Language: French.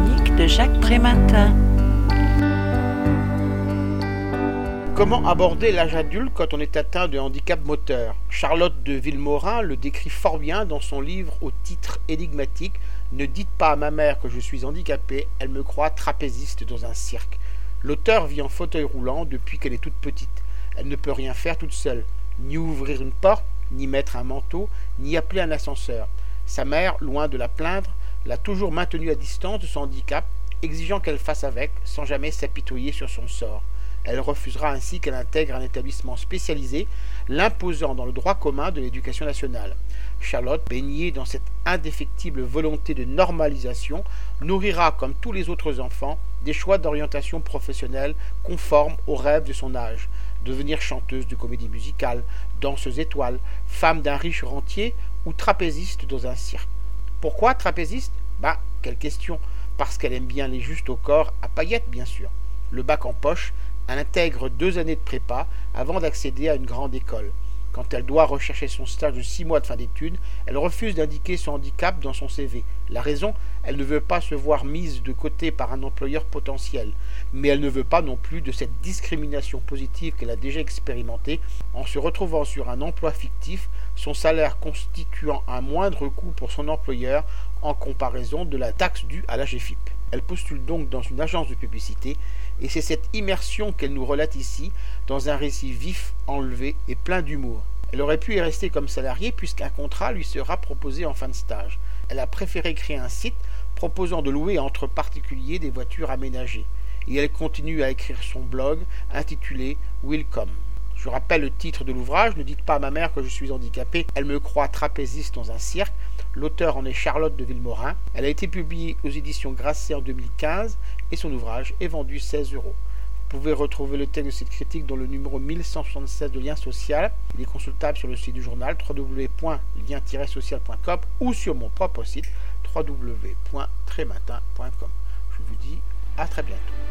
de Jacques Prématin. Comment aborder l'âge adulte quand on est atteint de handicap moteur? Charlotte de Villemorin le décrit fort bien dans son livre au titre énigmatique Ne dites pas à ma mère que je suis handicapée, elle me croit trapéziste dans un cirque. L'auteur vit en fauteuil roulant depuis qu'elle est toute petite. Elle ne peut rien faire toute seule, ni ouvrir une porte, ni mettre un manteau, ni appeler un ascenseur. Sa mère, loin de la plaindre, l'a toujours maintenue à distance de son handicap, exigeant qu'elle fasse avec, sans jamais s'apitoyer sur son sort. Elle refusera ainsi qu'elle intègre un établissement spécialisé, l'imposant dans le droit commun de l'éducation nationale. Charlotte, baignée dans cette indéfectible volonté de normalisation, nourrira, comme tous les autres enfants, des choix d'orientation professionnelle conformes aux rêves de son âge. Devenir chanteuse de comédie musicale, danseuse étoile, femme d'un riche rentier ou trapéziste dans un cirque. Pourquoi trapéziste? Bah, quelle question Parce qu'elle aime bien les justes au corps, à paillettes bien sûr. Le bac en poche, elle intègre deux années de prépa avant d'accéder à une grande école. Quand elle doit rechercher son stage de six mois de fin d'études, elle refuse d'indiquer son handicap dans son CV. La raison, elle ne veut pas se voir mise de côté par un employeur potentiel, mais elle ne veut pas non plus de cette discrimination positive qu'elle a déjà expérimentée en se retrouvant sur un emploi fictif, son salaire constituant un moindre coût pour son employeur en comparaison de la taxe due à la GFIP. Elle postule donc dans une agence de publicité et c'est cette immersion qu'elle nous relate ici dans un récit vif, enlevé et plein d'humour. Elle aurait pu y rester comme salariée puisqu'un contrat lui sera proposé en fin de stage. Elle a préféré créer un site proposant de louer entre particuliers des voitures aménagées. Et elle continue à écrire son blog intitulé Welcome. Je rappelle le titre de l'ouvrage, Ne dites pas à ma mère que je suis handicapée, elle me croit trapéziste dans un cirque. L'auteur en est Charlotte de Villemorin. Elle a été publiée aux éditions Grasset en 2015 et son ouvrage est vendu 16 euros. Vous pouvez retrouver le texte de cette critique dans le numéro 1176 de Lien Social. Il est consultable sur le site du journal www.lien-social.com ou sur mon propre site www.trématin.com. Je vous dis à très bientôt.